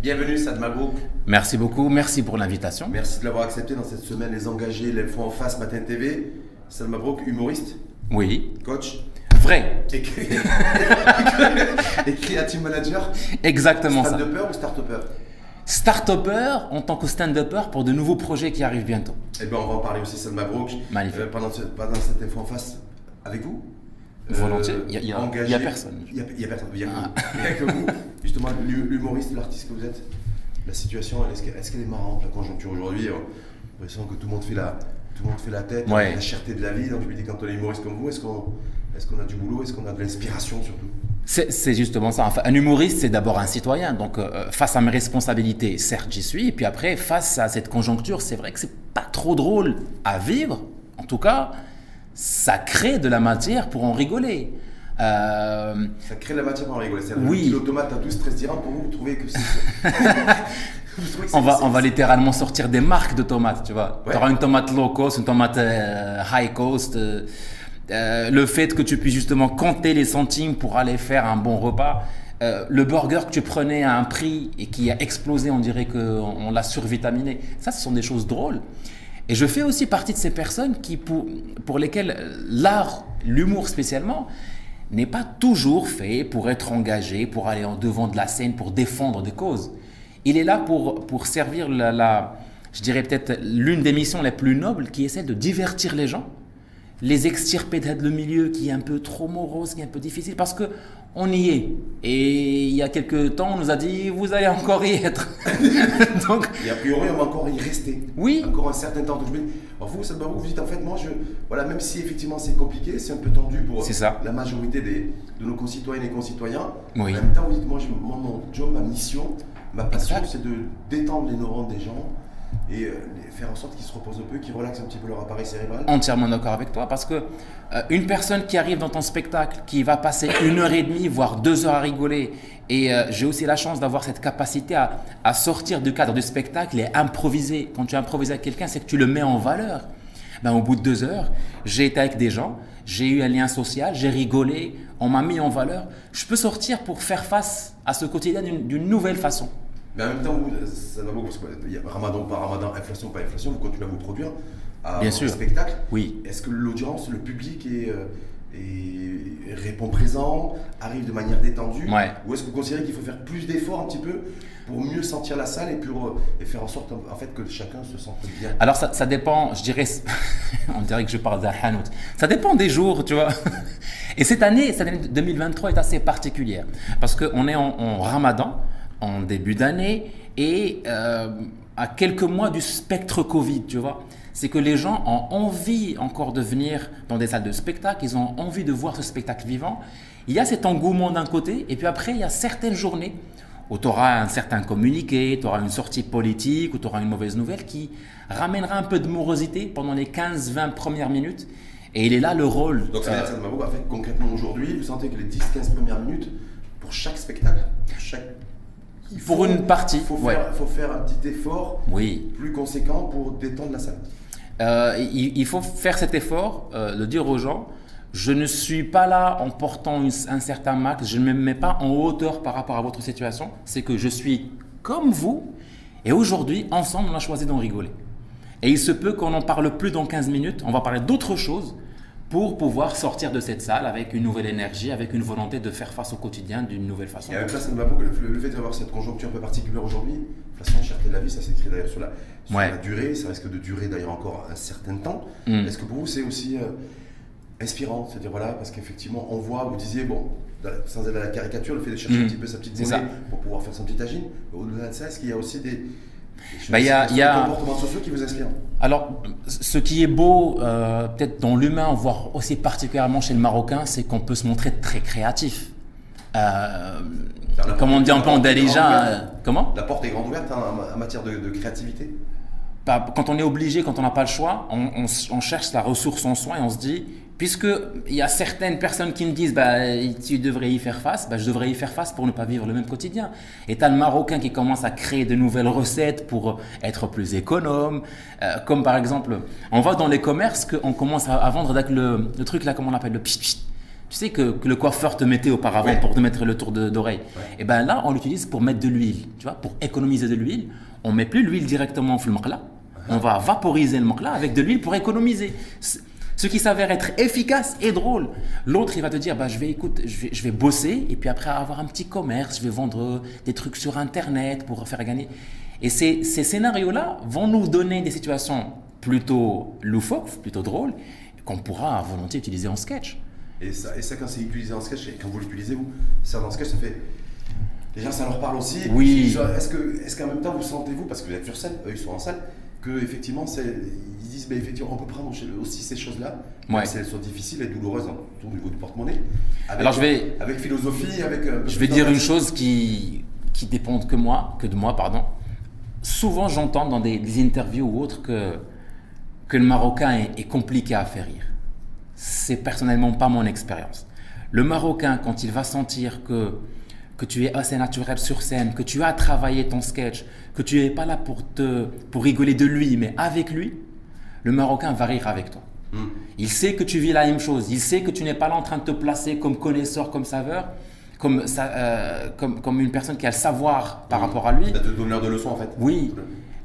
Bienvenue Sad Mabrouk. Merci beaucoup, merci pour l'invitation. Merci de l'avoir accepté dans cette semaine Les Engagés, l'info en face, Matin TV. Sad Mabrouk, humoriste, Oui, coach vrai, et, et creative manager. exactement ça. Stand-upper ou start-upper? Start-upper en tant que stand-upper pour de nouveaux projets qui arrivent bientôt. Eh bien, on va en parler aussi, Sad Mabrouk. Magnifique. Euh, pendant, ce- pendant cette info en face, avec vous Volontiers. Euh, Il y a- personne. Il y a, personne. Il y a, que vous. Il y a que vous. Justement, l'hu- l'humoriste, l'artiste que vous êtes, la situation, est-ce qu'elle est, qu'elle est marrante, la conjoncture aujourd'hui On a l'impression que tout le monde fait la, tout le monde fait la tête, Ouais. la cherté de la vie. Donc, je me dis, quand on est humoriste comme vous, est-ce qu'on est qu'on a du boulot Est-ce qu'on a de l'inspiration surtout? C'est c'est justement ça. Enfin, un humoriste, c'est d'abord un citoyen. Donc, euh, face à mes responsabilités, certes, j'y suis. Et puis après, face à cette conjoncture, c'est vrai que c'est pas trop drôle à vivre. En tout cas, ça crée de la matière pour en rigoler. Euh, Ça crée de la matière pour en rigoler. Oui. Le tomate à 12, 13 dirhams pour vous, vous trouvez que c'est. on va, on va littéralement sortir des marques de tomates, tu vois. Ouais. Tu auras une tomate low cost, une tomate euh, high cost. euh, euh, le fait que tu puisses justement compter les centimes pour aller faire un bon repas. euh, le burger que tu prenais à un prix et qui a explosé, on dirait qu'on on l'a survitaminé. Ça, ce sont des choses drôles. Et je fais aussi partie de ces personnes qui, pour, pour lesquelles euh, l'art, l'humour spécialement, n'est pas toujours fait pour être engagé, pour aller en devant de la scène, pour défendre des causes. Il est là pour, pour servir la, je dirais peut-être l'une des missions les plus nobles qui est celle de divertir les gens, les extirper de le milieu qui est un peu trop morose, qui est un peu difficile, parce que on y est. Et il y a quelques temps, on nous a dit, vous allez encore y être. Donc, Et a priori, on va encore y rester. Oui. Encore un certain temps. Donc, je me dis, alors vous, ça vous dites en fait, moi, je, voilà, même si effectivement c'est compliqué, c'est un peu tendu pour ça. la majorité des, de nos concitoyennes et concitoyens. Oui. En même temps, vous dites, moi, je, moi, mon job, ma mission, ma passion, c'est de détendre les neurones des gens et euh, faire en sorte qu'ils se reposent un peu, qu'ils relaxent un petit peu leur appareil cérébral. entièrement d'accord avec toi parce que euh, une personne qui arrive dans ton spectacle, qui va passer une heure et demie, voire deux heures à rigoler, et euh, j'ai aussi la chance d'avoir cette capacité à, sortir du cadre du spectacle et improviser. Quand tu improvises avec quelqu'un, c'est que tu le mets en valeur. Ben, au bout de deux heures, j'ai été avec des gens, j'ai eu un lien social, j'ai rigolé, on m'a mis en valeur. Je peux sortir pour faire face à ce quotidien d'une nouvelle façon. Mais en même temps, vous, ça va beaucoup, parce qu'il y a ramadan par ramadan, inflation par inflation, vous continuez à vous produire, à Bien sûr. un spectacle. Oui. Est-ce que l'audience, le public est, euh, est- répond présent, arrive de manière détendue? Ouais. Ou est-ce que vous considérez qu'il faut faire plus d'efforts un petit peu pour mieux sentir la salle et, pour, euh, et faire en sorte en fait, que chacun se sente bien? Alors ça, ça dépend, je dirais, on dirait que je parle d'un hanout. Ça dépend des jours, tu vois. Et cette année, cette année 2023 est assez particulière parce qu'on est en, en Ramadan, en début d'année et euh, à quelques mois du spectre Covid, tu vois. C'est que les gens ont envie encore de venir dans des salles de spectacle, ils ont envie de voir ce spectacle vivant. Il y a cet engouement d'un côté et puis après il y a certaines journées où tu auras un certain communiqué, tu auras une sortie politique, ou tu auras une mauvaise nouvelle qui ramènera un peu de morosité pendant les 15-20 premières minutes. Et il est là le rôle. Donc ça veut euh, dire que ça m'a en fait, concrètement aujourd'hui, vous sentez que les 10-15 premières minutes, pour chaque spectacle, chaque... il Pour une partie, il faut, ouais. faire, faut faire un petit effort oui. plus conséquent pour détendre la salle. Euh, il, il faut faire cet effort, euh, de dire aux gens, je ne suis pas là en portant une- un certain max, je ne me mets pas en hauteur par rapport à votre situation, c'est que je suis comme vous, et aujourd'hui, ensemble, on a choisi d'en rigoler. Et il se peut qu'on n'en parle plus dans 15 minutes, on va parler d'autre chose pour pouvoir sortir de cette salle avec une nouvelle énergie, avec une volonté de faire face au quotidien d'une nouvelle façon. Et avec ça, ça ne va pas. Le, le fait d'avoir cette conjoncture un peu particulière aujourd'hui, l'inflation, cherté de la vie, ça s'écrit d'ailleurs sur, la, sur Ouais. la durée, ça risque de durer d'ailleurs encore un certain temps. Mm. Est-ce que pour vous, c'est aussi euh, inspirant C'est-à-dire, voilà, parce qu'effectivement, on voit, vous disiez, bon, sans aller à la caricature, le fait de chercher Mm. un petit peu sa petite monnaie pour pouvoir faire son petit mais au-delà de ça, est-ce qu'il y a aussi des, Bah, il y a- y comportements sociaux qui vous inspirent Alors, ce qui est beau, euh, peut-être dans l'humain, voire aussi particulièrement chez le Marocain, c'est qu'on peut se montrer très créatif. Euh, comme on dit un peu en grande euh, comment La porte est grande ouverte hein, en, matière de, de créativité. Bah, Quand on est obligé, quand on n'a pas le choix, on, on cherche la ressource en soi et on se dit, puisqu'il y a certaines personnes qui me disent bah, tu devrais y faire face, bah, je devrais y faire face pour ne pas vivre le même quotidien. Et tu as le Marocain qui commence à créer de nouvelles recettes pour être plus économe, euh, comme par exemple, on va dans les commerces, on commence à, vendre avec le, truc là, comment on appelle, le pchit pchit. Tu sais que, le coiffeur te mettait auparavant pour te mettre le tour d'oreille. Et ben là, on l'utilise pour mettre de l'huile, tu vois, pour économiser de l'huile. On met plus l'huile directement au le on va vaporiser le là avec de l'huile pour économiser ce qui s'avère être efficace et drôle. L'autre, il va te dire, bah, je, vais, écoute, je, vais, bosser et puis après avoir un petit commerce, je vais vendre des trucs sur Internet pour faire gagner. Et ces, ces scénarios-là vont nous donner des situations plutôt loufoques, plutôt drôles, qu'on pourra volontiers utiliser en sketch. Et ça, et ça quand c'est utilisé en sketch, et quand vous l'utilisez, vous, ça dans sketch, ça fait. Déjà, ça leur parle aussi. Oui. Est-ce qu'en est qu'en même temps, vous sentez-vous, parce que vous êtes sur scène, eux, ils sont en salle, que effectivement, disent, mais effectivement, on peut prendre aussi ces choses-là, même si elles sont difficiles et douloureuses au niveau du porte-monnaie. Alors je vais, avec philosophie, avec. Je vais dire une chose qui qui dépend que moi, que de moi, pardon. Souvent, j'entends dans des, interviews ou autres que que le Marocain est, est compliqué à faire rire. C'est personnellement pas mon expérience. Le Marocain, quand il va sentir que que tu es assez naturel sur scène, que tu as travaillé ton sketch, que tu n'es pas là pour, te, pour rigoler de lui, mais avec lui, le Marocain va rire avec toi. Hmm. Il sait que tu vis la même chose, il sait que tu n'es pas là en train de te placer comme connaisseur, comme saveur, comme, euh, comme, comme une personne qui a le savoir par hmm. rapport à lui. Ça te donneur de leçons en fait. Oui.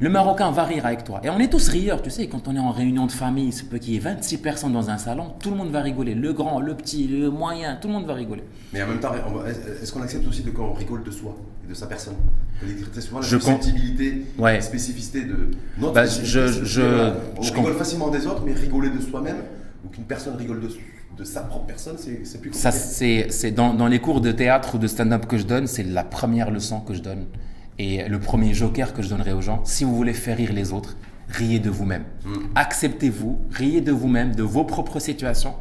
Le Marocain va rire avec toi. Et on est tous rieurs, tu sais, quand on est en réunion de famille, y ait 26 personnes dans un salon, tout le monde va rigoler. Le grand, le petit, le moyen, tout le monde va rigoler. Mais en même temps, est-ce qu'on accepte aussi de quand on rigole de soi et de sa personne? Très souvent, la je sensibilité, la spécificité de notre bah, je, je, On rigole facilement des autres, mais rigoler de soi-même, ou qu'une personne rigole de, de sa propre personne, c'est plus compliqué. Ça, c'est dans, dans les cours de théâtre ou de stand-up que je donne, c'est la première leçon que je donne. Et le premier joker que je donnerai aux gens, si vous voulez faire rire les autres, riez de vous-même. Mm. Acceptez-vous, riez de vous-même, de vos propres situations.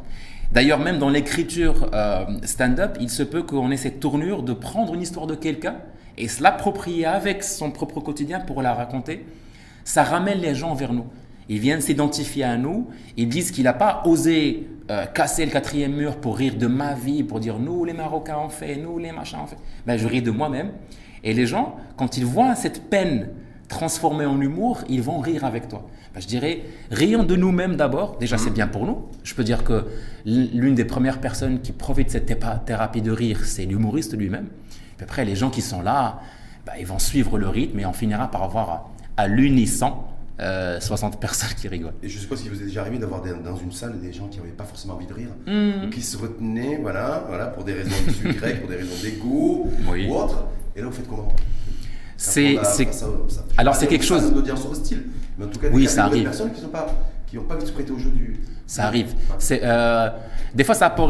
D'ailleurs, même dans l'écriture euh, stand-up, il se peut qu'on ait cette tournure de prendre une histoire de quelqu'un et se l'approprier avec son propre quotidien pour la raconter. Ça ramène les gens vers nous. Ils viennent s'identifier à nous, ils disent qu'il n'a pas osé euh, casser le quatrième mur pour rire de ma vie, pour dire nous les Marocains ont fait, nous les machins ont fait. Ben, je ris de moi-même. Et les gens, quand ils voient cette peine transformée en humour, ils vont rire avec toi. Ben, je dirais, rions de nous-mêmes d'abord. Déjà, c'est bien pour nous. Je peux dire que l'une des premières personnes qui profite de cette thérapie de rire, c'est l'humoriste lui-même. Puis après, les gens qui sont là, ben, ils vont suivre le rythme et on finira par avoir à, l'unisson 60 euh, personnes qui rigolent. Et je suppose qu'il vous est déjà arrivé d'avoir dans une salle des gens qui n'avaient pas forcément envie de rire, ou qui se retenaient, voilà, voilà, pour des raisons de pour des raisons d'ego ou autres. Et là, vous faites comment? C'est. Alors, c'est quelque chose. hostile. Mais en tout cas, oui, ça arrive. des personnes qui n'ont pas, qui pas envie de se prêter au jeu du. Ça arrive. C'est, euh, des fois, ça peut.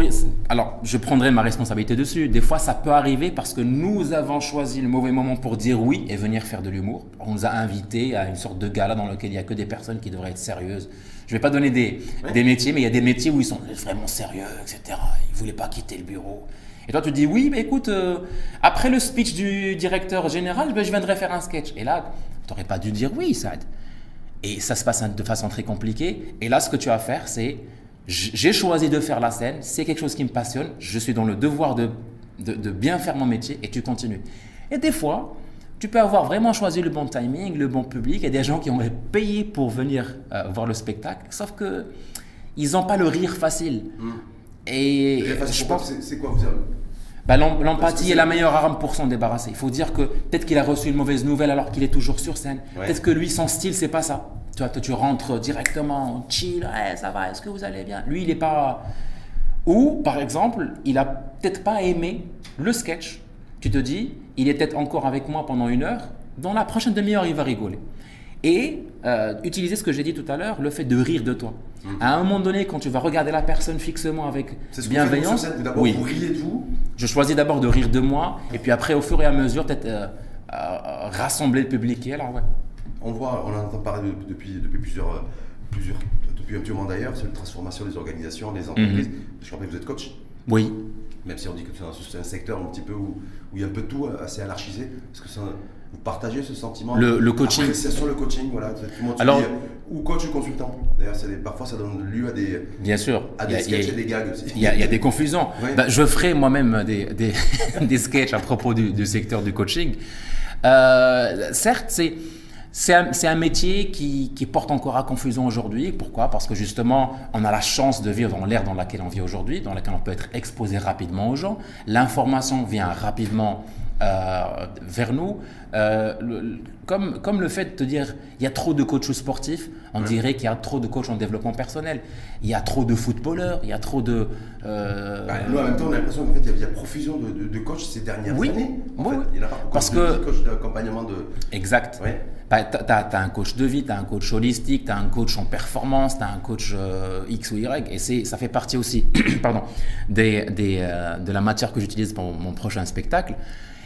Alors, je prendrai ma responsabilité dessus. Des fois, ça peut arriver parce que nous avons choisi le mauvais moment pour dire oui et venir faire de l'humour. On nous a invités à une sorte de gala dans lequel il n'y a que des personnes qui devraient être sérieuses. Je ne vais pas donner des, des métiers, mais il y a des métiers où ils sont vraiment sérieux, etc. Ils ne voulaient pas quitter le bureau. Et toi, tu dis oui, mais écoute, euh, après le speech du directeur général, ben, je viendrai faire un sketch. Et là, tu n'aurais pas dû dire oui, Saad. Et ça se passe de façon très compliquée. Et là, ce que tu vas faire, c'est j'ai choisi de faire la scène, c'est quelque chose qui me passionne, je suis dans le devoir de, de, bien faire mon métier et tu continues. Et des fois, tu peux avoir vraiment choisi le bon timing, le bon public, et des gens qui ont payé pour venir euh, voir le spectacle, sauf que ils n'ont pas le rire facile. Hmm. Et, je pense c'est quoi vous bah, L'empathie est la meilleure arme pour s'en débarrasser. Il faut dire que peut-être qu'il a reçu une mauvaise nouvelle alors qu'il est toujours sur scène. Peut-être que lui, son style, c'est pas ça. Tu vois, tu rentres directement, chill, ça va, est-ce que vous allez bien? Lui, il n'est pas. Ou, par exemple, il a peut-être pas aimé le sketch. Tu te dis, il est peut-être encore avec moi pendant une heure. Dans la prochaine demi-heure, il va rigoler et euh, utiliser ce que j'ai dit tout à l'heure, le fait de rire de toi. Mmh. À un moment donné, quand tu vas regarder la personne fixement avec bienveillance, oui. vous riez de vous. Je choisis d'abord de rire de moi, et puis après, au fur et à mesure, peut-être euh, euh, rassembler le public. Et alors, ouais. On voit, on entend parler depuis, depuis plusieurs, plusieurs, depuis un petit moment d'ailleurs, c'est une transformation des organisations, des entreprises. Mmh. Je crois que vous êtes coach. Oui. Même si on dit que c'est un, secteur un petit peu où, où, il y a un peu de tout assez anarchisé, parce que c'est Vous partagez ce sentiment Le- le coaching. Appréciation, le coaching, voilà. Alors- ou coach ou consultant. D'ailleurs, parfois ça donne lieu à des, Bien sûr. à des sketchs et des gags aussi. Il y, a, il y a des confusions. Oui. Ben, je ferai moi-même des, des, des sketchs à propos du, du secteur du coaching. Euh, certes, c'est, c'est, un, un métier qui, qui porte encore à confusion aujourd'hui. Pourquoi? Parce que justement, on a la chance de vivre dans l'ère dans laquelle on vit aujourd'hui, dans laquelle on peut être exposé rapidement aux gens. L'information vient rapidement euh, vers nous. Euh, le- comme, comme le fait de te dire il y a trop de coachs sportifs, on dirait qu'il y a trop de coachs en développement personnel. Il y a trop de footballeurs, il y a trop de. euh, Bah, nous, en même temps, on a l'impression qu'en fait, il y a- profusion de, de, de coachs ces dernières Oui. années. En Oui, fait. oui. Il y en a pas beaucoup. Parce que- coachs d'accompagnement de. Exact. Ouais. Bah, tu as, un coach de vie, tu as un coach holistique, tu as un coach en performance, tu as un coach X ou Y. Et c'est- ça fait partie aussi pardon, des, des, de la matière que j'utilise pour mon prochain spectacle.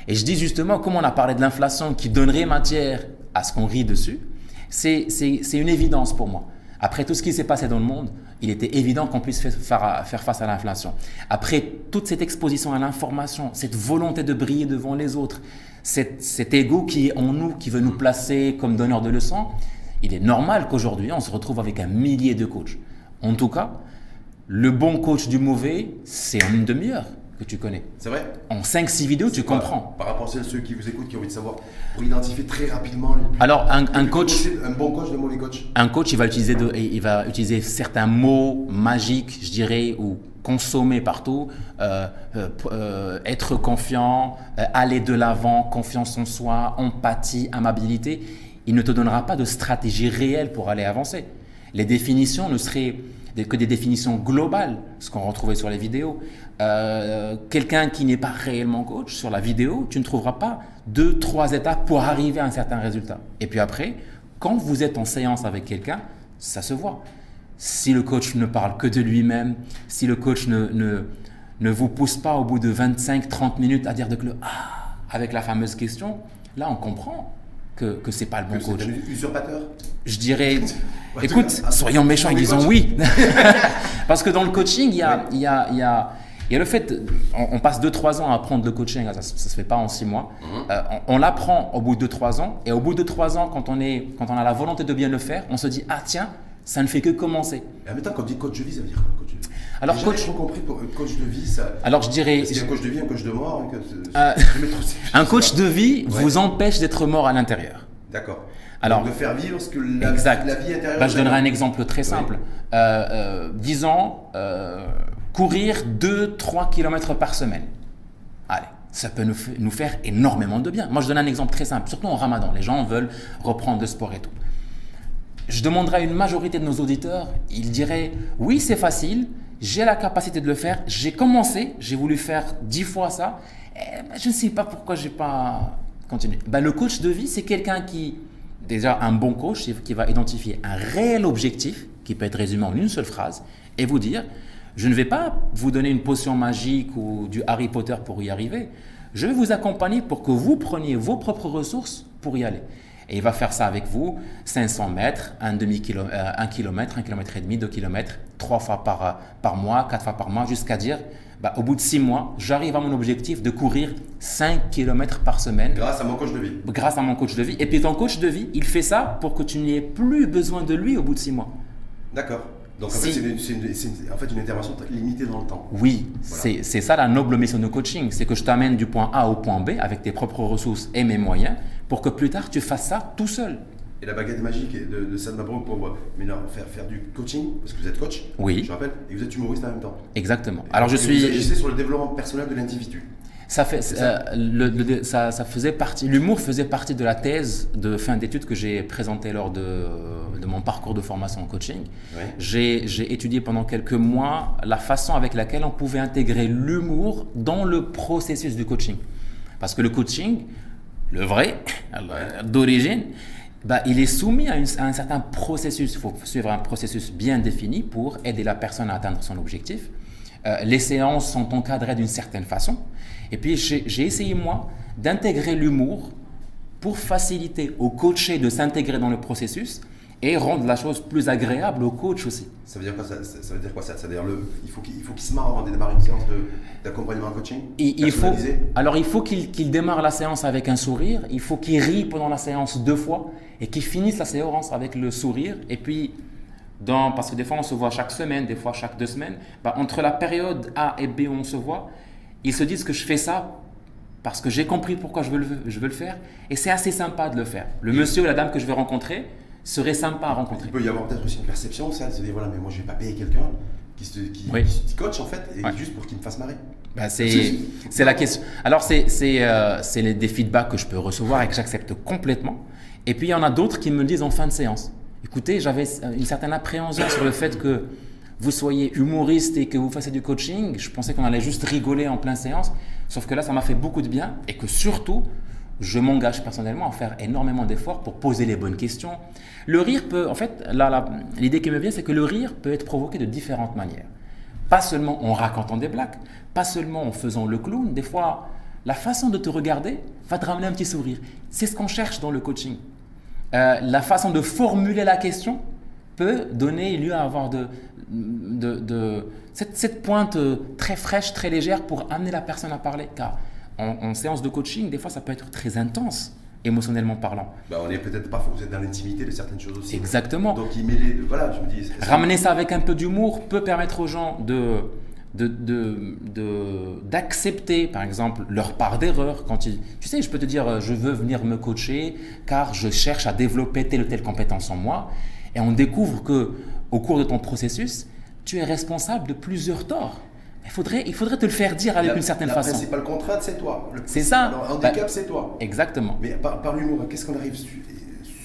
Et je dis justement, comme on a parlé de l'inflation qui donnerait matière à ce qu'on rit dessus, c'est une évidence pour moi. Après tout ce qui s'est passé dans le monde, il était évident qu'on puisse faire face à l'inflation. Après toute cette exposition à l'information, cette volonté de briller devant les autres, cet, cet ego qui est en nous, qui veut nous placer comme donneur de leçons, il est normal qu'aujourd'hui, on se retrouve avec un millier de coachs. En tout cas, le bon coach du mauvais, c'est en une demi-heure que tu connais. C'est vrai En 5-6 vidéos, tu comprends. Par rapport à ceux qui vous écoutent, qui ont envie de savoir, pour identifier très rapidement le plus- Alors, un, coach, possible, un bon coach, de mauvais coach. un coach, il va utiliser, de- il va utiliser certains mots magiques, je dirais, ou consommés partout. Euh, euh, euh, être confiant, euh, aller de l'avant, confiance en soi, empathie, amabilité. Il ne te donnera pas de stratégie réelle pour aller avancer. Les définitions ne seraient des- que des définitions globales, ce qu'on retrouvait sur les vidéos. Euh, Quelqu'un qui n'est pas réellement coach, sur la vidéo, tu ne trouveras pas deux, trois étapes pour arriver à un certain résultat. Et puis après, quand vous êtes en séance avec quelqu'un, ça se voit. Si le coach ne parle que de lui-même, si le coach ne, ne, ne vous pousse pas au bout de 25-30 minutes à dire de ah avec la fameuse question, là on comprend que, que c'est pas le bon Que coach. usurpateur. Je dirais, écoute, soyons méchants et disons coachs. oui. Parce que dans le coaching, il y a, y a, y a, y a le fait, on, on passe 2-3 ans à apprendre le coaching, ça ne se fait pas en 6 mois. Mhm. Euh, on on l'apprend au bout de 2-3 ans, et au bout de 3 ans, quand on, est, quand on a la volonté de bien le faire, on se dit, ah tiens, ça ne fait que commencer. Et en même temps, quand on dit coach de vie, ça veut dire quoi, coach de vie? Alors, J'ai coach- compris pour un coach de vie, ça. Alors je dirais, a un coach de vie, un coach de mort hein, que je je sais un coach de vie Ouais. vous empêche d'être mort à l'intérieur. D'accord. Alors- Donc, de faire vivre ce que la, Exact. la vie intérieure. Bah, je donnerai un exemple très simple. Euh, euh, disons, euh, courir 2-3 km par semaine. Allez, ça peut nous, nous faire énormément de bien. Moi, je donne un exemple très simple, surtout en ramadan. Les gens veulent reprendre le sport et tout. Je demanderai à une majorité de nos auditeurs, ils diraient Oui, c'est facile, j'ai la capacité de le faire, j'ai commencé, j'ai voulu faire 10 fois ça, ben, je ne sais pas pourquoi j'ai pas continué. Ben, le coach de vie, c'est quelqu'un qui, déjà un bon coach, qui va identifier un réel objectif, qui peut être résumé en une seule phrase, et vous dire Je ne vais pas vous donner une potion magique ou du Harry Potter pour y arriver. Je vais vous accompagner pour que vous preniez vos propres ressources pour y aller. Et il va faire ça avec vous, 500 mètres, un demi kilomètre, un kilomètre, un kilomètre et demi, deux kilomètres, trois fois par, euh, par mois, quatre fois par mois, jusqu'à dire, bah, au bout de six mois, j'arrive à mon objectif de courir 5 kilomètres par semaine Grâce à mon coach de vie. grâce à mon coach de vie. Et puis ton coach de vie, il fait ça pour que tu n'aies plus besoin de lui au bout de six mois. D'accord. Donc en Si. fait, c'est une, une- en fait une intervention limitée dans le temps. Oui, Voilà. c'est ça la noble mission de coaching, c'est que je t'amène du point A au point B avec tes propres ressources et mes moyens pour que plus tard tu fasses ça tout seul. Et la baguette magique de, de Sam Mabrouk pour euh, mais non, faire, faire du coaching, parce que vous êtes coach, Oui. je rappelle, et vous êtes humoriste en même temps. Exactement. Alors je Et Vous suis, agissez sur le développement personnel de l'individu. ça fait, ça. euh, le- le- ça, ça faisait partie, l'humour faisait partie de la thèse de fin d'études que j'ai présentée lors de, de mon parcours de formation en coaching. J'ai étudié pendant quelques mois la façon avec laquelle on pouvait intégrer l'humour dans le processus du coaching. Parce que le coaching, le vrai, d'origine, bah, il est soumis à, un certain processus. Il faut suivre un processus bien défini pour aider la personne à atteindre son objectif. Euh, les séances sont encadrées d'une certaine façon. Et puis j'ai essayé, moi, d'intégrer l'humour pour faciliter au coaché de s'intégrer dans le processus et rendre la chose plus agréable au coach aussi. Ça veut dire quoi ça, ça- ça veut dire quoi ça C'est-à-dire le, il faut qu'il il faut qu'il se marre avant de démarrer une séance de- d'accompagnement coaching? Il, il faut, alors il faut qu'il qu'il démarre la séance avec un sourire, il faut qu'il rie pendant la séance deux fois et qu'il finisse la séance avec le sourire. Et puis, dans, parce que des fois on se voit chaque semaine, des fois chaque deux semaines, bah, entre la période A et B où on se voit, ils se disent que je fais ça parce que j'ai compris pourquoi je veux, le, je veux le faire et c'est assez sympa de le faire. Le monsieur ou la dame que je vais rencontrer serait sympa à rencontrer. Il peut y avoir peut-être aussi une perception, ça, de se dire voilà, mais moi je vais pas payer quelqu'un qui, se, qui, Oui. qui se coach en fait, et Ouais. juste pour qu'il me fasse marrer. Bah, c'est c'est la question. Alors, c'est c'est, euh, c'est les- des feedbacks que je peux recevoir et que j'accepte complètement. Et puis, il y en a d'autres qui me le disent en fin de séance. Écoutez, j'avais une certaine appréhension sur le fait que vous soyez humoriste et que vous fassiez du coaching. Je pensais qu'on allait juste rigoler en pleine séance. Sauf que là, ça m'a fait beaucoup de bien et que surtout, je m'engage personnellement à faire énormément d'efforts pour poser les bonnes questions. Le rire peut, en fait, l'idée qui me vient, c'est que le rire peut être provoqué de différentes manières. Pas seulement en racontant des blagues, pas seulement en faisant le clown. Des fois, la façon de te regarder va te ramener un petit sourire. C'est ce qu'on cherche dans le coaching. Euh, la façon de formuler la question peut donner lieu à avoir de- cette, cette pointe euh, très fraîche, très légère pour amener la personne à parler. Car en, en séance de coaching, des fois, ça peut être très intense, émotionnellement parlant. Bah, on est peut-être parfois, vous êtes dans l'intimité de certaines choses aussi. Exactement. Donc il deux. Voilà, je me dis. Ramener ça avec un peu d'humour peut permettre aux gens de de- de- de- d'accepter, par exemple, leur part d'erreur. Quand ils, tu sais, je peux te dire, euh, je veux venir me coacher car je cherche à développer telle ou telle compétence en moi. Et on découvre que au cours de ton processus, tu es responsable de plusieurs torts. Il faudrait, il faudrait te le faire dire avec la, une certaine la façon. principale contrainte, c'est toi. C'est ça. Le handicap, Bah, c'est toi. Exactement. Mais par, par l'humour, qu'est-ce qu'on arrive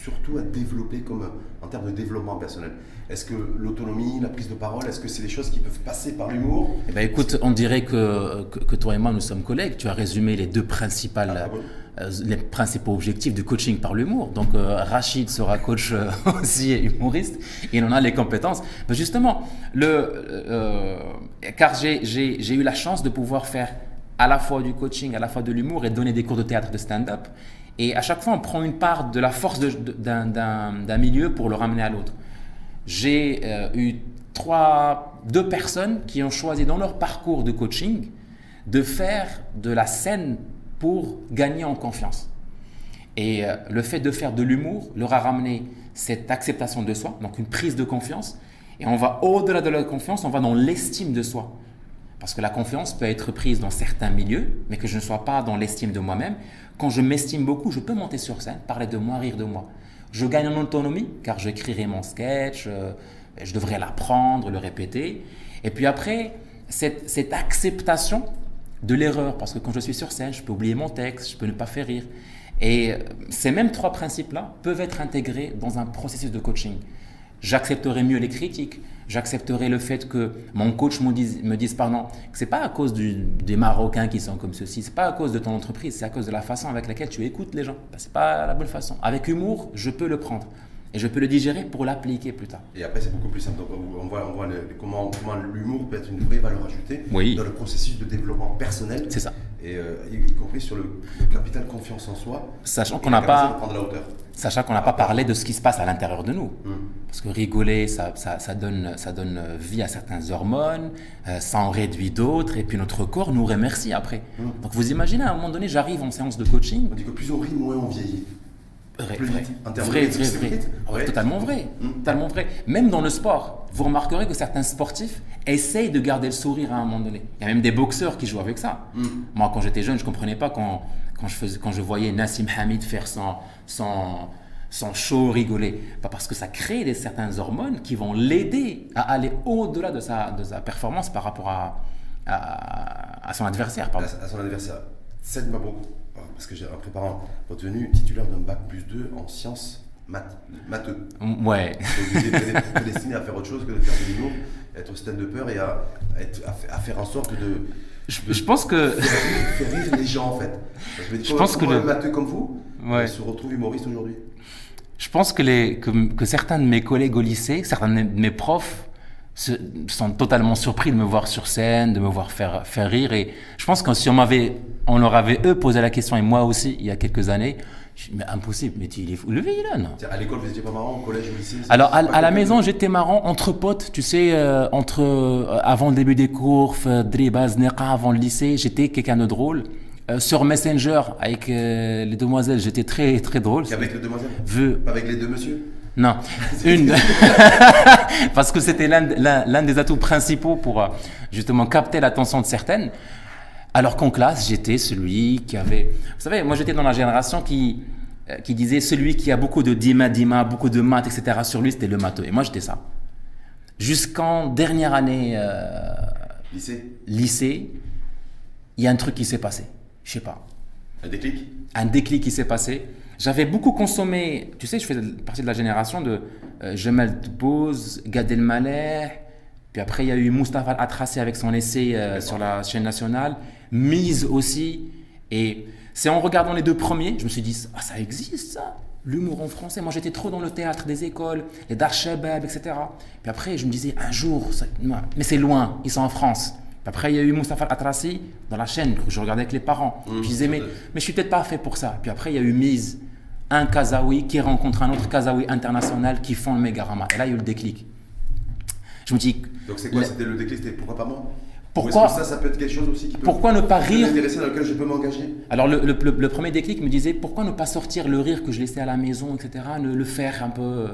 surtout à développer comme, en termes de développement personnel Est-ce que l'autonomie, la prise de parole, est-ce que c'est des choses qui peuvent passer par l'humour? Eh ben, écoute, on dirait que, que, que toi et moi, nous sommes collègues. Tu as résumé les deux principales, Ah, bon euh, les principaux objectifs du coaching par l'humour. Donc, euh, Rachid sera coach euh, aussi et humoriste. Il en a les compétences. Mais justement, le, euh, car j'ai eu la chance de pouvoir faire à la fois du coaching, à la fois de l'humour et donner des cours de théâtre, de stand-up. Et à chaque fois, on prend une part de la force d'un milieu pour le ramener à l'autre. J'ai euh, eu trois, deux personnes qui ont choisi dans leur parcours de coaching de faire de la scène pour gagner en confiance. Et euh, le fait de faire de l'humour leur a ramené cette acceptation de soi, donc une prise de confiance. Et on va au-delà de la confiance, on va dans l'estime de soi. Parce que la confiance peut être prise dans certains milieux, mais que je ne sois pas dans l'estime de moi-même. Quand je m'estime beaucoup, je peux monter sur scène, parler de moi, rire de moi. Je gagne en autonomie, car j'écrirai mon sketch, euh, je devrais l'apprendre, le répéter. Et puis après, cette, acceptation de l'erreur, parce que quand je suis sur scène, je peux oublier mon texte, je peux ne pas faire rire. Et euh, ces mêmes trois principes-là peuvent être intégrés dans un processus de coaching. J'accepterai mieux les critiques, j'accepterai le fait que mon coach me dise, me dise pardon, que c'est pas à cause du- des Marocains qui sont comme ceci, c'est pas à cause de ton entreprise, c'est à cause de la façon avec laquelle tu écoutes les gens. Ben, c'est pas la bonne façon. Avec humour, je peux le prendre et je peux le digérer pour l'appliquer plus tard. Et après, c'est beaucoup plus simple. Donc, on voit, on voit le- comment, comment l'humour peut être une vraie valeur ajoutée Oui. dans le processus de développement personnel. C'est ça. Et euh, y, compris sur le, le capital confiance en soi. Sachant qu'on n'a pas, de prendre la hauteur. Sachant qu'on n'a pas parlé de ce qui se passe à l'intérieur de nous. Hum. Parce que rigoler, ça, ça, ça donne, ça donne vie à certaines hormones, euh, ça en réduit d'autres, et puis notre corps nous remercie après. Mm. Donc vous imaginez, à un moment donné, j'arrive en séance de coaching. On dit que plus on rit, moins on vieillit. Vrai, Plus vrai, vite. Vrai, vrai, c'est vrai. vite. Ouais, Ouais. Totalement vrai, Mm. totalement vrai. Même dans le sport, vous remarquerez que certains sportifs essayent de garder le sourire à un moment donné. Il y a même des boxeurs qui jouent avec ça. Mm. Moi, quand j'étais jeune, je comprenais pas quand, quand, je, faisais, quand je voyais Nassim Hamid faire son, son, son show rigoler. Pas parce que ça crée des certaines hormones qui vont l'aider à aller au-delà de sa, de sa performance par rapport à, à, à son adversaire. pardon. à, à son anniversaire. Ça m'a beaucoup. Parce que j'ai en préparant votre venue, titulaire d'un bac plus 2 en sciences maths, matheux. Ouais. Donc, il est prédestiné à faire autre chose que de faire de l'humour, être stand-upper et à, à être- à à faire en sorte de, Je, je pense que. faire rire les gens en fait. Je, pense que le- matheux comme vous Ouais. se retrouve humoriste aujourd'hui? Je pense que, les, que, que certains de mes collègues au lycée, certains de mes profs sont totalement surpris de me voir sur scène, de me voir faire, faire rire. Et je pense que si on m'avait, on leur avait eux posé la question, et moi aussi, il y a quelques années, je mais impossible, mais il est fou. Le là, non À l'école, vous étiez pas marrant, au collège, au lycée Alors, à, la maison, j'étais marrant entre potes, tu sais, euh, entre, euh, avant le début des cours, Dribaz, Neka, avant le lycée, j'étais quelqu'un de drôle. Euh, sur Messenger, avec les demoiselles, j'étais très, très drôle. avec les demoiselles? Avec les deux monsieur? Non, une. Parce que c'était l'un des atouts principaux pour euh, justement capter l'attention de certaines. Alors qu'en classe, j'étais celui qui avait. Vous savez, moi j'étais dans la génération qui, euh, qui disait celui qui a beaucoup de dima, dima, beaucoup de maths, etc. sur lui, c'était le matheux. Et moi j'étais ça. Jusqu'en dernière année. Euh, lycée Lycée, il y a un truc qui s'est passé. Je sais pas. Un déclic? Un déclic qui s'est passé. J'avais beaucoup consommé, tu sais, je faisais partie de la génération de euh, Jamal Tebboune, Gad Elmaleh, puis après il y a eu Mustafa Atrassi avec son essai euh, sur la chaîne nationale, Mise aussi, et c'est en regardant les deux premiers, je me suis dit, ah ça existe ça L'humour en français, moi j'étais trop dans le théâtre des écoles, les Darshebab, etc. Puis après je me disais, un jour, mais c'est loin, ils sont en France. Après, il y a eu Mustafa Atrassi dans la chaîne que je regardais avec les parents. Mmh, je disais, mais, mais je suis peut-être pas fait pour ça. Puis après, il y a eu Mise un Kazaoui qui rencontre un autre Kazaoui international qui font le Megarama. Et là, il y a eu le déclic. Je me dis. Donc, c'est quoi? C'était le déclic C'était pourquoi pas moi? Pourquoi? ça, ça peut être quelque chose aussi qui peut Pourquoi ne pas rire? dans lequel je peux m'engager? Alors, le, le, premier déclic me disait pourquoi ne pas sortir le rire que je laissais à la maison, etc. Ne le faire un peu,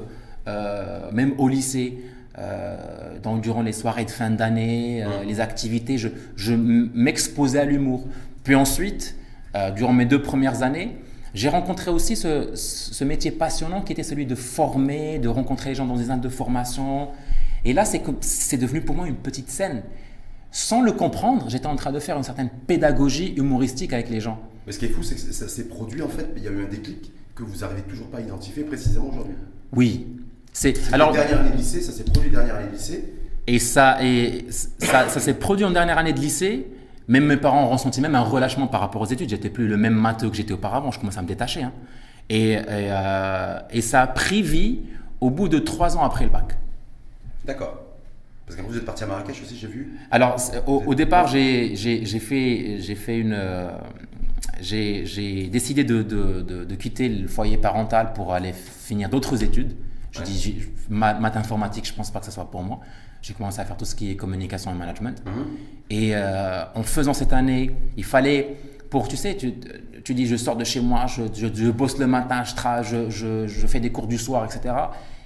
euh, même au lycée. Euh, donc, durant les soirées de fin d'année, euh, les activités, je, je m'exposais à l'humour. Puis ensuite, durant mes deux premières années, j'ai rencontré aussi ce, métier passionnant qui était celui de former, de rencontrer les gens dans des centres de formation. Et là, c'est devenu pour moi une petite scène. Sans le comprendre, j'étais en train de faire une certaine pédagogie humoristique avec les gens. Mais ce qui est fou, c'est que ça s'est produit en fait, il y a eu un déclic que vous n'arrivez toujours pas à identifier précisément aujourd'hui. Oui. C'est alors dernière année de lycée, ça s'est produit dernière année de lycée. Et ça, et ça, ça s'est produit en dernière année de lycée. Même mes parents ont ressenti même un relâchement par rapport aux études. J'étais plus le même matheux que j'étais auparavant. Je commençais à me détacher. Hein. Et, euh, et, ça a pris vie au bout de trois ans après le bac. D'accord. Parce qu'après, vous êtes parti à Marrakech aussi, j'ai vu. Alors, au, départ, j'ai fait, fait une. Euh, j'ai décidé de, de, de, quitter le foyer parental pour aller finir d'autres études. Je dis, maths informatique, je pense pas que ce soit pour moi j'ai commencé à faire tout ce qui est communication et management. Mhm. Et euh, en faisant cette année, il fallait, pour, tu sais, tu, tu dis, je sors de chez moi, je, je, bosse le matin, je, je, je, fais des cours du soir, etc.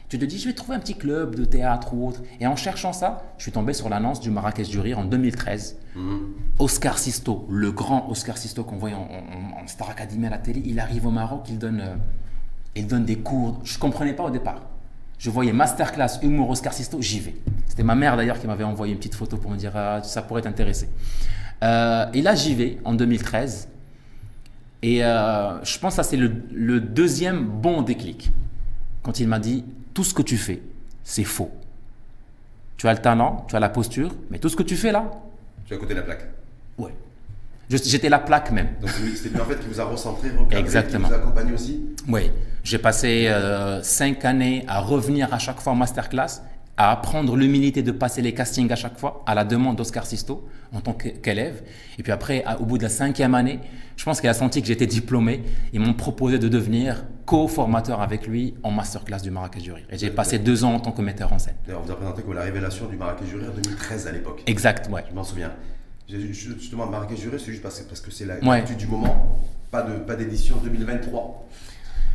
Tu te dis, je vais trouver un petit club de théâtre ou autre. Et en cherchant ça, je suis tombé sur l'annonce du Marrakech du Rire en 2013. Mhm. Oscar Sisto, le grand Oscar Sisto qu'on voit en, en, Star Academy à la télé, il arrive au Maroc, il donne, euh, il donne des cours. Je ne comprenais pas au départ. Je voyais masterclass humour Oscar Sisto, j'y vais. C'était ma mère d'ailleurs qui m'avait envoyé une petite photo pour me dire ah, ça pourrait t'intéresser. Euh, et là j'y vais en 2013. Et euh, je pense que ça c'est le, deuxième bon déclic. Quand il m'a dit tout ce que tu fais, c'est faux. Tu as le talent, tu as la posture, mais tout ce que tu fais là. Tu as à côté de la plaque. Ouais. J'étais la plaque même. Donc c'est lui en fait qui vous a recentré, Exactement. qui vous a accompagné aussi Oui. J'ai passé euh, cinq années à revenir à chaque fois en masterclass, à apprendre l'humilité de passer les castings à chaque fois, à la demande d'Oscar Sisto en tant qu'élève. Et puis après, au bout de la cinquième année, je pense qu'il a senti que j'étais diplômé. Ils m'ont proposé de devenir co-formateur avec lui en masterclass du Marrakech Rire. Et j'ai passé deux ans en tant que metteur en scène. D'ailleurs, vous avez présenté comme la révélation du Marrakech du Rire 2013 à l'époque. Exact, ouais. Je m'en souviens. Justement, Marrakech Juré, c'est juste parce, parce que c'est la ouais. du moment, pas d'édition pas 2023.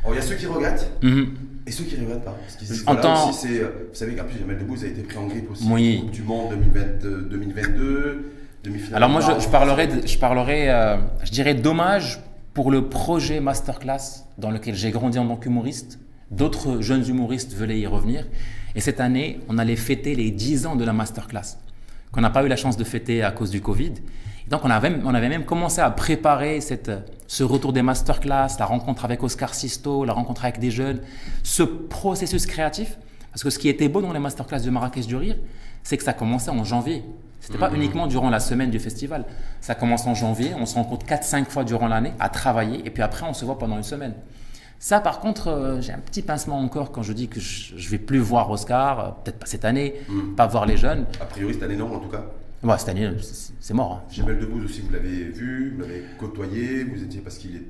Alors, il y a ceux qui regrettent mhm. et ceux qui ne regrettent pas. Parce voilà, aussi, euh, vous savez qu'après, Jamel Debbouze a été pris en grippe aussi. Oui. du Monde 2020, 2022, demi-finale. Alors, moi, je, je, parlerai, je, parlerai euh, je dirais, dommage pour le projet Masterclass dans lequel j'ai grandi en tant qu'humoriste. D'autres jeunes humoristes veulent y revenir. Et cette année, on allait fêter les 10 ans de la Masterclass qu'on n'a pas eu la chance de fêter à cause du Covid. donc on avait, on avait même commencé à préparer cette, ce retour des masterclass, la rencontre avec Oscar Sisto, la rencontre avec des jeunes, ce processus créatif. Parce que ce qui était beau dans les masterclass de Marrakech du Rire, c'est que ça commençait en janvier. Ce n'était pas mmh. uniquement durant la semaine du festival. Ça commence en janvier, on se rencontre 4-5 fois durant l'année à travailler, et puis après on se voit pendant une semaine. Ça, par contre, euh, j'ai un petit pincement encore quand je dis que je ne vais plus voir Oscar, euh, peut-être pas cette année, hmm. pas voir les jeunes. A priori, cette année, non, en tout cas. Ouais, cette année, c'est mort. Hein. Jamel Debbouze aussi, vous l'avez vu, vous l'avez côtoyé, vous étiez parce qu'il est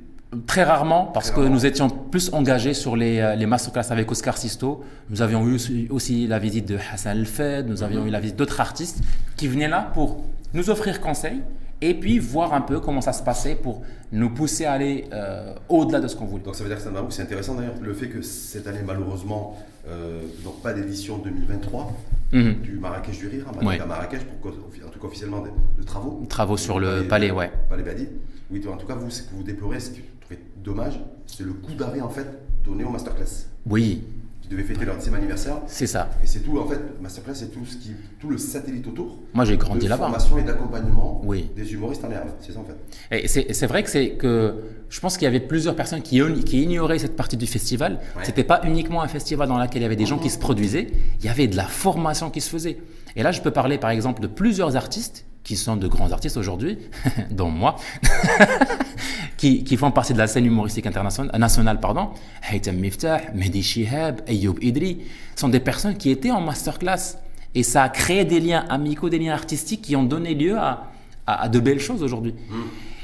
Très rarement, parce que nous étions plus engagés sur les, euh, les masterclass avec Oscar Sisto. Nous avions eu aussi, la visite de Hassan El-Fed, nous avions mhm. eu la visite d'autres artistes qui venaient là pour nous offrir conseil et puis voir un peu comment ça se passait pour nous pousser à aller euh, au-delà de ce qu'on voulait. Donc ça veut dire que c'est intéressant d'ailleurs le fait que cette année malheureusement, euh, donc pas d'édition 2023 mhm. du Marrakech du Rire, hein, à Marrakech, pour, en tout cas officiellement de, travaux. Travaux sur le, palais, ouais. Palais Badi. Oui, en tout cas vous, ce que vous déplorez, ce que vous trouvez dommage, c'est le coup d'arrêt en fait donné au masterclass. Oui, qui devaient fêter leur 10e anniversaire. C'est ça. Et c'est tout, en fait, Masterclass, c'est tout, ce qui, tout le satellite autour. Moi, j'ai grandi là-bas. formation et d'accompagnement oui. des humoristes en herbe. C'est ça, en fait. Et c'est vrai que c'est que je pense qu'il y avait plusieurs personnes qui, qui ignoraient cette partie du festival. Ce C'était pas uniquement un festival dans lequel il y avait des gens qui se produisaient, il y avait de la formation qui se faisait. Et là, je peux parler, par exemple, de plusieurs artistes qui sont de grands artistes aujourd'hui, dont moi, qui, qui, font partie de la scène humoristique internationale, nationale. Pardon. Haytham Miftah, Mehdi Shihab, Ayoub Idri, sont des personnes qui étaient en masterclass. Et ça a créé des liens amicaux, des liens artistiques qui ont donné lieu à, à, de belles choses aujourd'hui. Mm.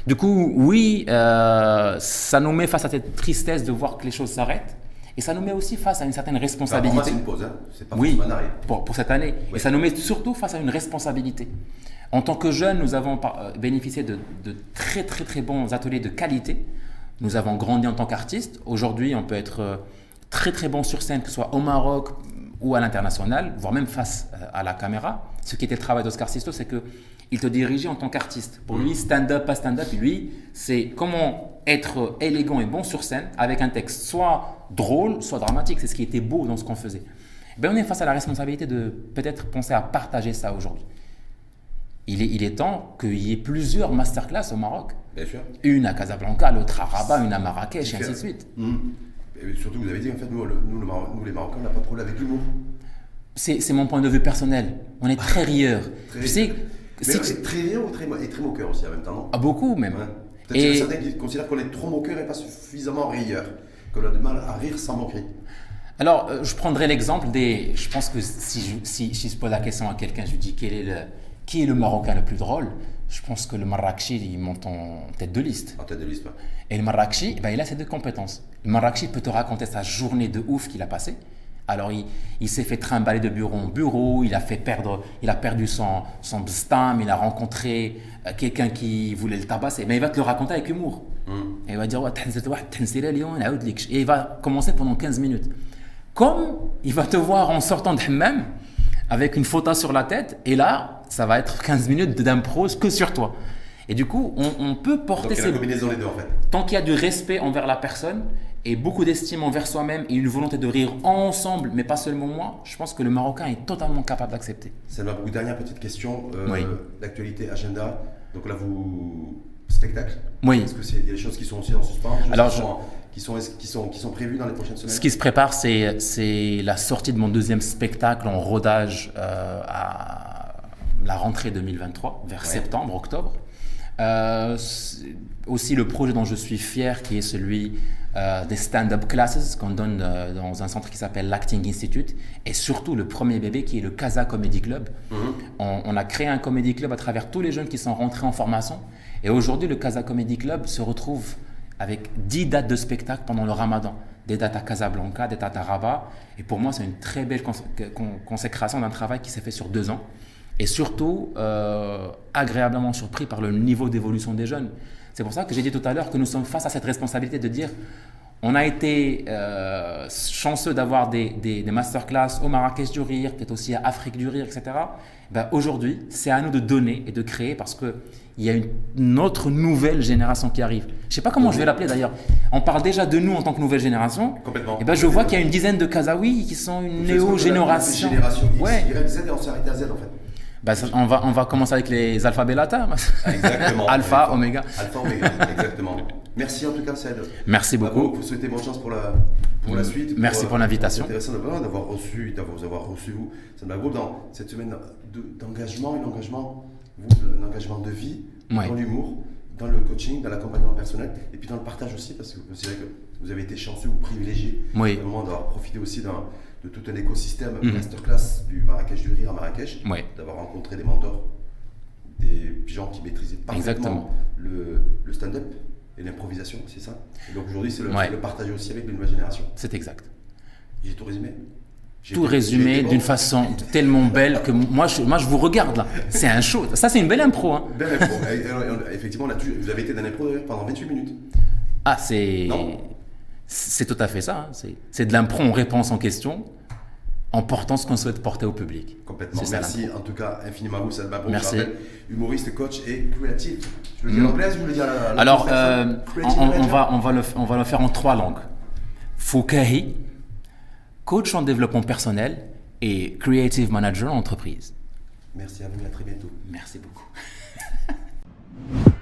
Du coup, oui, euh, ça nous met face à cette tristesse de voir que les choses s'arrêtent. Et ça nous met aussi face à une certaine responsabilité. C'est une pause, hein c'est pas oui, pour, pour, cette année. Et ça nous met surtout face à une responsabilité. En tant que jeunes, nous avons euh, bénéficié de, très très très bons ateliers de qualité. Nous avons grandi en tant qu'artistes. Aujourd'hui, on peut être euh, très très bon sur scène, que ce soit au Maroc ou à l'international, voire même face euh, à la caméra. Ce qui était le travail d'Oscar Sisto, c'est qu'il te dirigeait en tant qu'artiste. Pour lui, stand-up, pas stand-up, lui, c'est comment être élégant et bon sur scène avec un texte soit drôle, soit dramatique. C'est ce qui était beau dans ce qu'on faisait. Ben, on est face à la responsabilité de peut-être penser à partager ça aujourd'hui il est, il est temps qu'il y ait plusieurs masterclass au Maroc. Bien sûr. Une à Casablanca, l'autre à Rabat, une à Marrakech, et ainsi de suite. Mmh. Et surtout, vous avez dit, en fait, nous, nous, les Marocains, on n'a pas de problème avec l'humour. C'est mon point de vue personnel. On est très rieurs. tu sais, c'est très rieur ou très, et très moqueur aussi en même temps, non ah, Beaucoup même. Peut-être y a certains qui considèrent qu'on est trop moqueur et pas suffisamment rieur. Qu'on a du mal à rire sans moquerie. Alors, euh, je prendrai l'exemple des. Je pense que si je, si, si je pose la question à quelqu'un, je lui dis quel est le qui est le Marocain le plus drôle Je pense que le Marrakchi, il monte en tête de liste. En tête de liste, Et le Marrakchi, eh ben, il a ses deux compétences. Le Marrakchi peut te raconter sa journée de ouf qu'il a passée. Alors, il, il s'est fait trimballer de bureau en bureau, il a, fait perdre, il a perdu son, son il a rencontré euh, quelqu'un qui voulait le tabasser. Mais il va te le raconter avec humour. Et il va dire Et il va commencer pendant 15 minutes. Comme il va te voir en sortant de hammam, avec une photo sur la tête, et là, ça va être 15 minutes d'impro que sur toi. Et du coup, on, peut porter ces... combinaison les deux en fait. Tant qu'il y a du respect envers la personne et beaucoup d'estime envers soi-même et une volonté de rire ensemble, mais pas seulement moi, je pense que le Marocain est totalement capable d'accepter. C'est ma dernière petite question. Euh, oui. L'actualité, agenda. Donc là, vous spectacle Oui. Est-ce qu'il y a des choses qui sont aussi en suspens Alors, qui sont, qui, sont, qui sont prévues dans les prochaines semaines? Ce qui se prépare, c'est la sortie de mon deuxième spectacle en rodage euh, à la rentrée 2023, vers septembre, octobre. Euh, aussi le projet dont je suis fier, qui est celui euh, des stand-up classes qu'on donne dans un centre qui s'appelle l'Acting Institute, et surtout le premier bébé qui est le Casa Comedy Club. Mhm. on, on, a créé un comedy club à travers tous les jeunes qui sont rentrés en formation. Et aujourd'hui, le Casa Comedy Club se retrouve avec 10 dates de spectacle pendant le ramadan. Des dates à Casablanca, des dates à Rabat. Et pour moi, c'est une très belle consécration d'un travail qui s'est fait sur deux ans. Et surtout, euh, agréablement surpris par le niveau d'évolution des jeunes. C'est pour ça que j'ai dit tout à l'heure que nous sommes face à cette responsabilité de dire on a été euh, chanceux d'avoir des, des, des, masterclass au Marrakech du Rire, peut-être aussi à Afrique du Rire, etc. Ben Aujourd'hui, c'est à nous de donner et de créer parce qu'il y a une, autre nouvelle génération qui arrive. Je ne sais pas comment je vais l'appeler d'ailleurs. On parle déjà de nous en tant que nouvelle génération. Complètement. Et ben je vois qu'il y a une dizaine de Kazaouis qui sont une néo-génération. Génération X, ouais. Z et on s'est arrêté à Z en fait. Ben, on, va, on va commencer avec les alpha beta. Exactement. alpha, oméga. Alpha, oméga, exactement. Merci en tout cas, Ced. Merci beaucoup. Vous souhaitez bonne chance pour la, pour la suite. Merci pour, l'invitation. C'est intéressant d'avoir reçu, d'avoir avoir reçu vous, ça m'a dans cette semaine d'engagement, un engagement, un engagement de vie, dans l'humour, dans le coaching, dans l'accompagnement personnel, et puis dans le partage aussi, parce que c'est vrai que vous avez été chanceux ou privilégié oui. moment d'avoir profité aussi de tout un écosystème mm. masterclass du Marrakech du Rire à Marrakech, d'avoir rencontré des mentors, des gens qui maîtrisaient parfaitement le, le stand-up et l'improvisation, c'est ça? Et Donc aujourd'hui, c'est le, le, partager aussi avec les nouvelles générations. C'est exact. J'ai tout résumé tout résumé d'une façon tellement belle que moi je, moi je vous regarde là. C'est un show. Ça c'est une belle impro. Hein. Belle impro. Effectivement, là, vous avez été dans l'impro pendant 28 minutes. Ah c'est c'est tout à fait ça. Hein. C'est de l'impro en réponse en question en portant ce qu'on souhaite porter au public. Complètement. Merci en tout cas infiniment à vous, Salma. Merci. humoriste, coach et créatif. Je le dis en anglais ou je le dis à la, Alors, euh, on, va, on, va le, on va le faire en trois langues. Foukahi, coach en développement personnel et creative manager en entreprise. Merci à vous, à très bientôt. Merci beaucoup.